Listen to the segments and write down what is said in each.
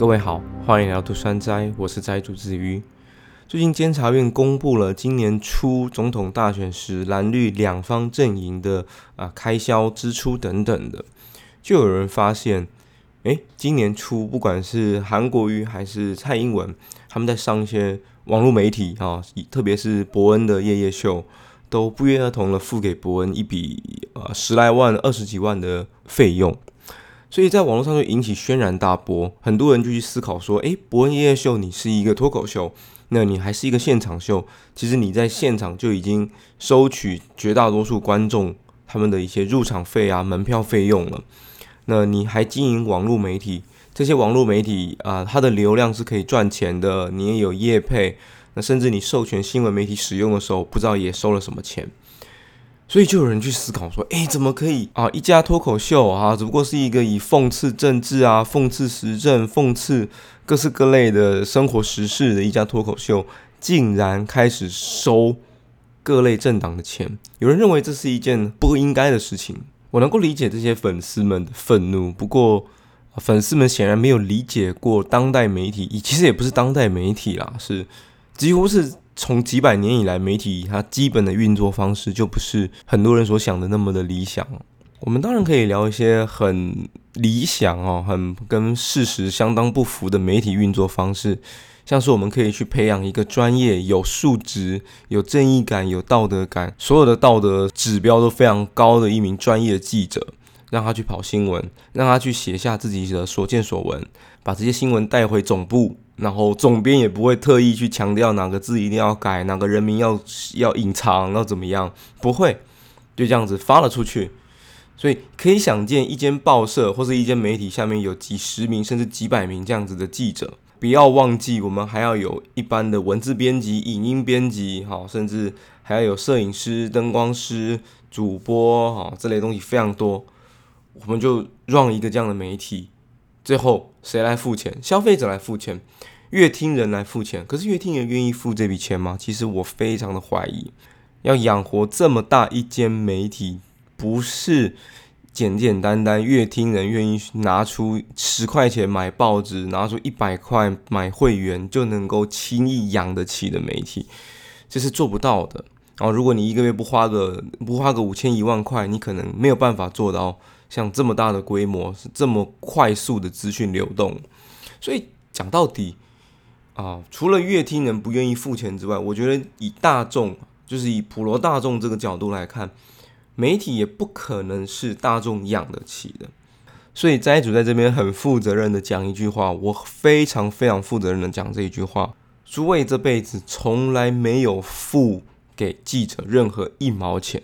各位好，欢迎来到杜山斋，我是斋主子瑜。最近监察院公布了今年初总统大选时蓝绿两方阵营的啊开销支出等等的，就有人发现，诶，今年初不管是韩国瑜还是蔡英文，他们在上一些网络媒体啊，特别是伯恩的夜夜秀，都不约而同的付给伯恩一笔啊十来万、二十几万的费用。所以在网络上就引起轩然大波，很多人就去思考说：，诶，伯恩夜夜秀，你是一个脱口秀，那你还是一个现场秀，其实你在现场就已经收取绝大多数观众他们的一些入场费啊、门票费用了。那你还经营网络媒体，这些网络媒体啊，它的流量是可以赚钱的，你也有业配，那甚至你授权新闻媒体使用的时候，不知道也收了什么钱。所以就有人去思考说，哎，怎么可以啊？一家脱口秀啊，只不过是一个以讽刺政治啊、讽刺时政、讽刺各式各类的生活时事的一家脱口秀，竟然开始收各类政党的钱。有人认为这是一件不应该的事情。我能够理解这些粉丝们的愤怒，不过粉丝们显然没有理解过当代媒体，其实也不是当代媒体啦，是几乎是。从几百年以来，媒体它基本的运作方式就不是很多人所想的那么的理想。我们当然可以聊一些很理想哦，很跟事实相当不符的媒体运作方式，像是我们可以去培养一个专业、有素质、有正义感、有道德感，所有的道德指标都非常高的一名专业记者，让他去跑新闻，让他去写下自己的所见所闻，把这些新闻带回总部。然后总编也不会特意去强调哪个字一定要改，哪个人名要要隐藏，要怎么样？不会，就这样子发了出去。所以可以想见，一间报社或是一间媒体下面有几十名甚至几百名这样子的记者。不要忘记，我们还要有一般的文字编辑、影音编辑，好，甚至还要有摄影师、灯光师、主播，哈，这类东西非常多。我们就让一个这样的媒体。最后谁来付钱？消费者来付钱，乐听人来付钱。可是乐听人愿意付这笔钱吗？其实我非常的怀疑。要养活这么大一间媒体，不是简简单单乐听人愿意拿出十块钱买报纸，拿出一百块买会员就能够轻易养得起的媒体，这是做不到的。然后，如果你一个月不花个不花个五千一万块，你可能没有办法做到。像这么大的规模，是这么快速的资讯流动，所以讲到底啊，除了乐听人不愿意付钱之外，我觉得以大众，就是以普罗大众这个角度来看，媒体也不可能是大众养得起的。所以斋主在这边很负责任的讲一句话，我非常非常负责任的讲这一句话：诸位这辈子从来没有付给记者任何一毛钱。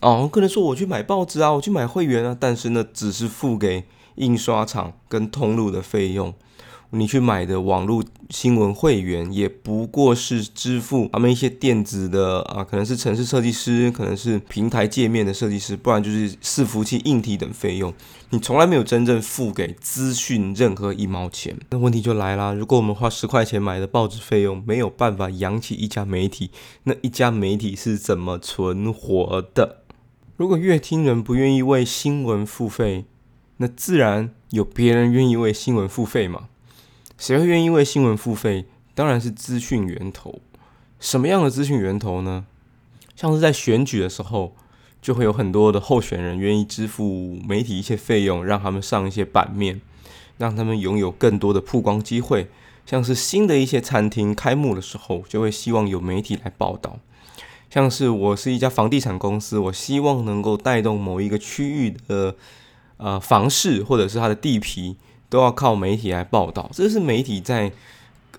哦，可能说我去买报纸啊，我去买会员啊，但是呢，只是付给印刷厂跟通路的费用。你去买的网络新闻会员，也不过是支付他们一些电子的啊，可能是城市设计师，可能是平台界面的设计师，不然就是伺服器硬体等费用。你从来没有真正付给资讯任何一毛钱。那问题就来了，如果我们花十块钱买的报纸费用没有办法养起一家媒体，那一家媒体是怎么存活的？如果乐听人不愿意为新闻付费，那自然有别人愿意为新闻付费嘛？谁会愿意为新闻付费？当然是资讯源头。什么样的资讯源头呢？像是在选举的时候，就会有很多的候选人愿意支付媒体一些费用，让他们上一些版面，让他们拥有更多的曝光机会。像是新的一些餐厅开幕的时候，就会希望有媒体来报道。像是我是一家房地产公司，我希望能够带动某一个区域的呃房市或者是它的地皮，都要靠媒体来报道。这是媒体在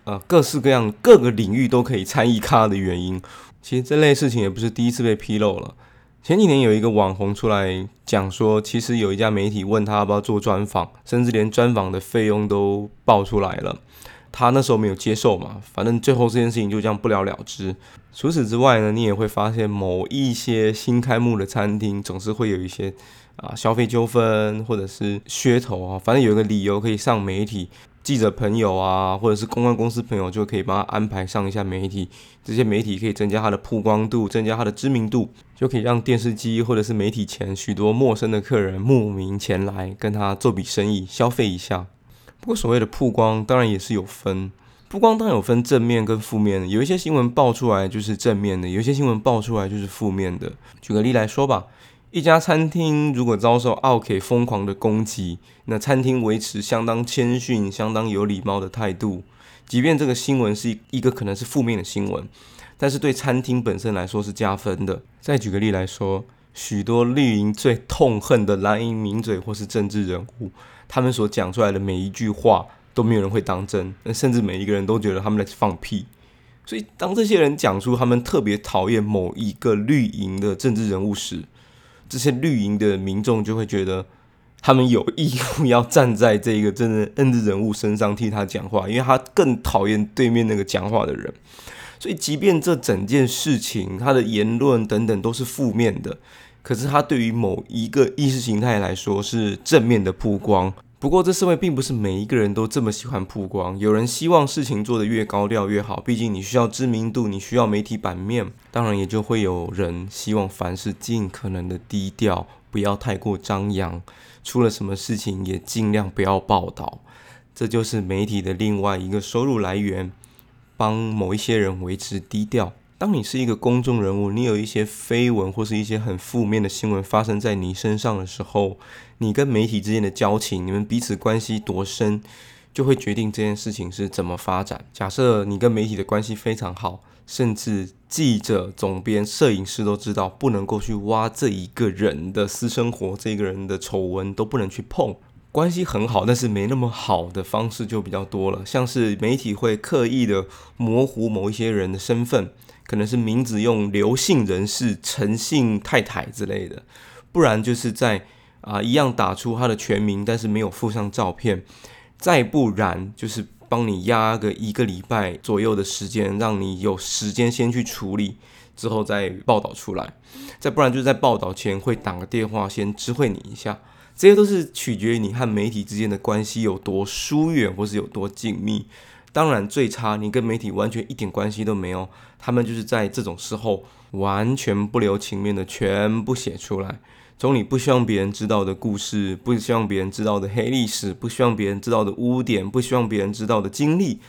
呃各式各样各个领域都可以参与咖的原因。其实这类事情也不是第一次被披露了。前几年有一个网红出来讲说，其实有一家媒体问他要不要做专访，甚至连专访的费用都报出来了。他那时候没有接受嘛，反正最后这件事情就这样不了了之。除此之外呢，你也会发现某一些新开幕的餐厅总是会有一些啊消费纠纷或者是噱头啊，反正有一个理由可以上媒体，记者朋友啊或者是公关公司朋友就可以帮他安排上一下媒体，这些媒体可以增加他的曝光度，增加他的知名度，就可以让电视机或者是媒体前许多陌生的客人慕名前来跟他做笔生意，消费一下。不过所谓的曝光，当然也是有分。曝光当然有分正面跟负面的，有一些新闻爆出来就是正面的，有一些新闻爆出来就是负面的。举个例来说吧，一家餐厅如果遭受奥 K 疯狂的攻击，那餐厅维持相当谦逊、相当有礼貌的态度，即便这个新闻是一个可能是负面的新闻，但是对餐厅本身来说是加分的。再举个例来说，许多绿营最痛恨的蓝营名嘴或是政治人物，他们所讲出来的每一句话。都没有人会当真，甚至每一个人都觉得他们在放屁。所以，当这些人讲出他们特别讨厌某一个绿营的政治人物时，这些绿营的民众就会觉得他们有义务要站在这个真的政治人物身上替他讲话，因为他更讨厌对面那个讲话的人。所以，即便这整件事情他的言论等等都是负面的，可是他对于某一个意识形态来说是正面的曝光。不过，这社会并不是每一个人都这么喜欢曝光。有人希望事情做得越高调越好，毕竟你需要知名度，你需要媒体版面。当然，也就会有人希望凡事尽可能的低调，不要太过张扬。出了什么事情也尽量不要报道。这就是媒体的另外一个收入来源，帮某一些人维持低调。当你是一个公众人物，你有一些绯闻或是一些很负面的新闻发生在你身上的时候，你跟媒体之间的交情，你们彼此关系多深，就会决定这件事情是怎么发展。假设你跟媒体的关系非常好，甚至记者、总编、摄影师都知道不能够去挖这一个人的私生活，这个人的丑闻都不能去碰。关系很好，但是没那么好的方式就比较多了，像是媒体会刻意的模糊某一些人的身份。可能是名字用刘姓人士、陈姓太太之类的，不然就是在啊一样打出他的全名，但是没有附上照片，再不然就是帮你压个一个礼拜左右的时间，让你有时间先去处理，之后再报道出来，再不然就是在报道前会打个电话先知会你一下，这些都是取决于你和媒体之间的关系有多疏远或是有多紧密。当然，最差你跟媒体完全一点关系都没有，他们就是在这种时候完全不留情面的全部写出来，从你不希望别人知道的故事，不希望别人知道的黑历史，不希望别人知道的污点，不希望别人知道的经历。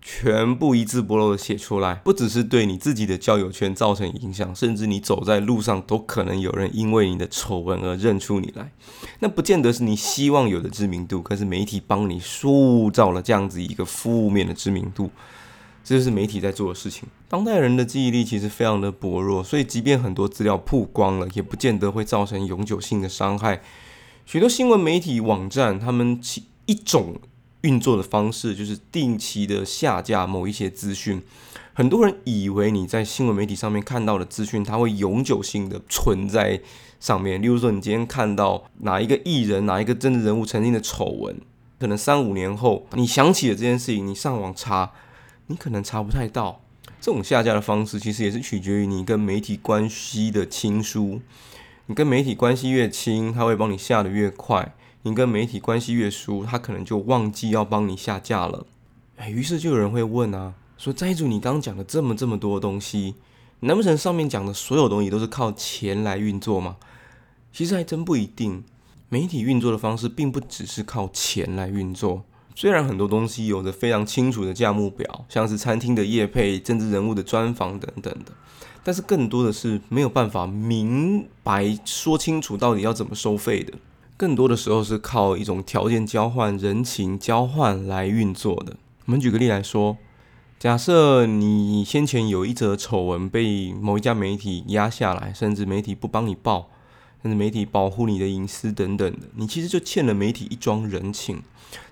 全部一字不漏的写出来，不只是对你自己的交友圈造成影响，甚至你走在路上都可能有人因为你的丑闻而认出你来。那不见得是你希望有的知名度，可是媒体帮你塑造了这样子一个负面的知名度，这就是媒体在做的事情。当代人的记忆力其实非常的薄弱，所以即便很多资料曝光了，也不见得会造成永久性的伤害。许多新闻媒体网站，他们其一种。运作的方式就是定期的下架某一些资讯。很多人以为你在新闻媒体上面看到的资讯，它会永久性的存在上面。例如说，你今天看到哪一个艺人、哪一个政治人物曾经的丑闻，可能三五年后你想起了这件事情，你上网查，你可能查不太到。这种下架的方式，其实也是取决于你跟媒体关系的亲疏。你跟媒体关系越亲，他会帮你下的越快。你跟媒体关系越疏，他可能就忘记要帮你下架了。哎，于是就有人会问啊，说斋主，你刚刚讲了这么这么多东西，难不成上面讲的所有东西都是靠钱来运作吗？其实还真不一定。媒体运作的方式并不只是靠钱来运作。虽然很多东西有着非常清楚的价目表，像是餐厅的业配、政治人物的专访等等的，但是更多的是没有办法明白说清楚到底要怎么收费的。更多的时候是靠一种条件交换、人情交换来运作的。我们举个例来说，假设你先前有一则丑闻被某一家媒体压下来，甚至媒体不帮你报，甚至媒体保护你的隐私等等的，你其实就欠了媒体一桩人情。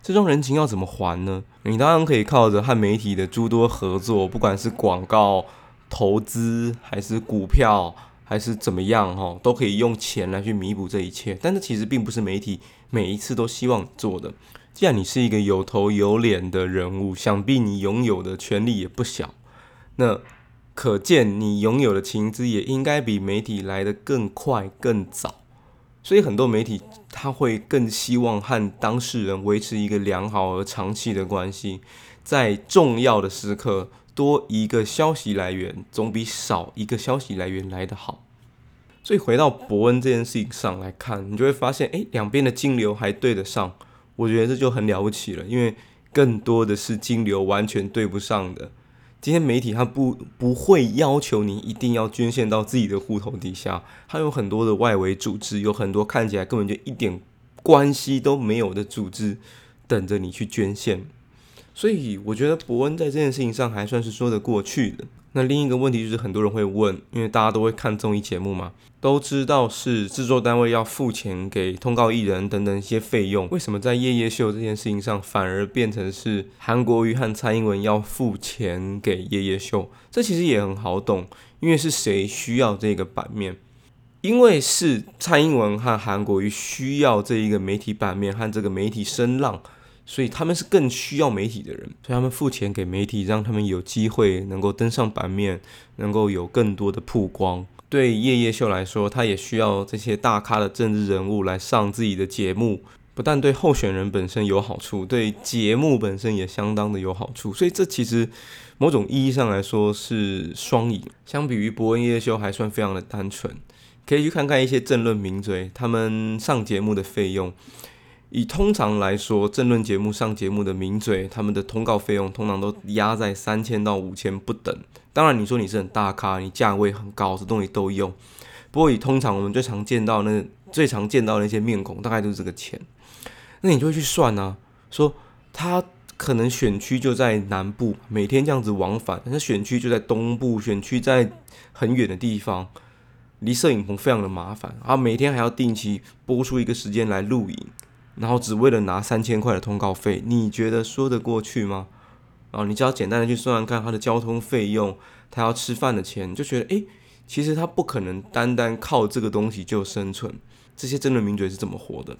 这桩人情要怎么还呢？你当然可以靠着和媒体的诸多合作，不管是广告、投资还是股票。还是怎么样哈，都可以用钱来去弥补这一切，但是其实并不是媒体每一次都希望做的。既然你是一个有头有脸的人物，想必你拥有的权利也不小，那可见你拥有的情资也应该比媒体来的更快更早。所以很多媒体他会更希望和当事人维持一个良好而长期的关系，在重要的时刻。多一个消息来源总比少一个消息来源来得好。所以回到伯恩这件事情上来看，你就会发现，哎，两边的金流还对得上。我觉得这就很了不起了，因为更多的是金流完全对不上的。今天媒体它不不会要求你一定要捐献到自己的户头底下，它有很多的外围组织，有很多看起来根本就一点关系都没有的组织等着你去捐献。所以我觉得伯恩在这件事情上还算是说得过去的。那另一个问题就是很多人会问，因为大家都会看综艺节目嘛，都知道是制作单位要付钱给通告艺人等等一些费用，为什么在夜夜秀这件事情上反而变成是韩国瑜和蔡英文要付钱给夜夜秀？这其实也很好懂，因为是谁需要这个版面？因为是蔡英文和韩国瑜需要这一个媒体版面和这个媒体声浪。所以他们是更需要媒体的人，所以他们付钱给媒体，让他们有机会能够登上版面，能够有更多的曝光。对夜夜秀来说，他也需要这些大咖的政治人物来上自己的节目，不但对候选人本身有好处，对节目本身也相当的有好处。所以这其实某种意义上来说是双赢。相比于伯恩夜夜秀，还算非常的单纯。可以去看看一些政论名嘴，他们上节目的费用。以通常来说，政论节目上节目的名嘴，他们的通告费用通常都压在三千到五千不等。当然，你说你是很大咖，你价位很高，这东西都用。不过以通常我们最常见到那最常见到那些面孔，大概都是这个钱。那你就会去算啊，说他可能选区就在南部，每天这样子往返，那选区就在东部，选区在很远的地方，离摄影棚非常的麻烦啊，每天还要定期播出一个时间来录影。然后只为了拿三千块的通告费，你觉得说得过去吗？啊，你只要简单的去算算看他的交通费用，他要吃饭的钱，就觉得诶，其实他不可能单单靠这个东西就生存。这些真的名嘴是怎么活的？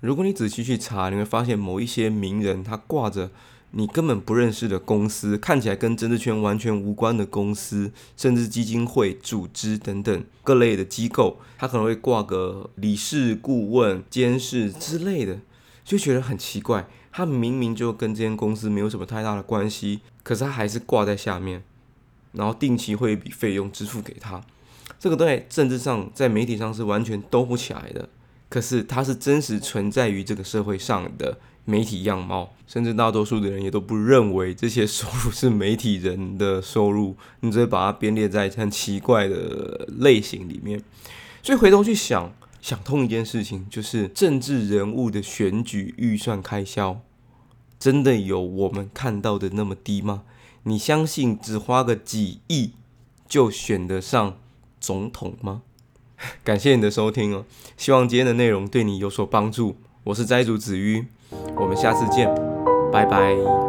如果你仔细去查，你会发现某一些名人他挂着。你根本不认识的公司，看起来跟政治圈完全无关的公司，甚至基金会、组织等等各类的机构，他可能会挂个理事、顾问、监事之类的，就觉得很奇怪。他明明就跟这间公司没有什么太大的关系，可是他还是挂在下面，然后定期会一笔费用支付给他。这个在政治上、在媒体上是完全兜不起来的，可是它是真实存在于这个社会上的。媒体样貌，甚至大多数的人也都不认为这些收入是媒体人的收入，你只会把它编列在很奇怪的类型里面。所以回头去想，想通一件事情，就是政治人物的选举预算开销，真的有我们看到的那么低吗？你相信只花个几亿就选得上总统吗？感谢你的收听哦，希望今天的内容对你有所帮助。我是斋主子瑜。我们下次见，拜拜。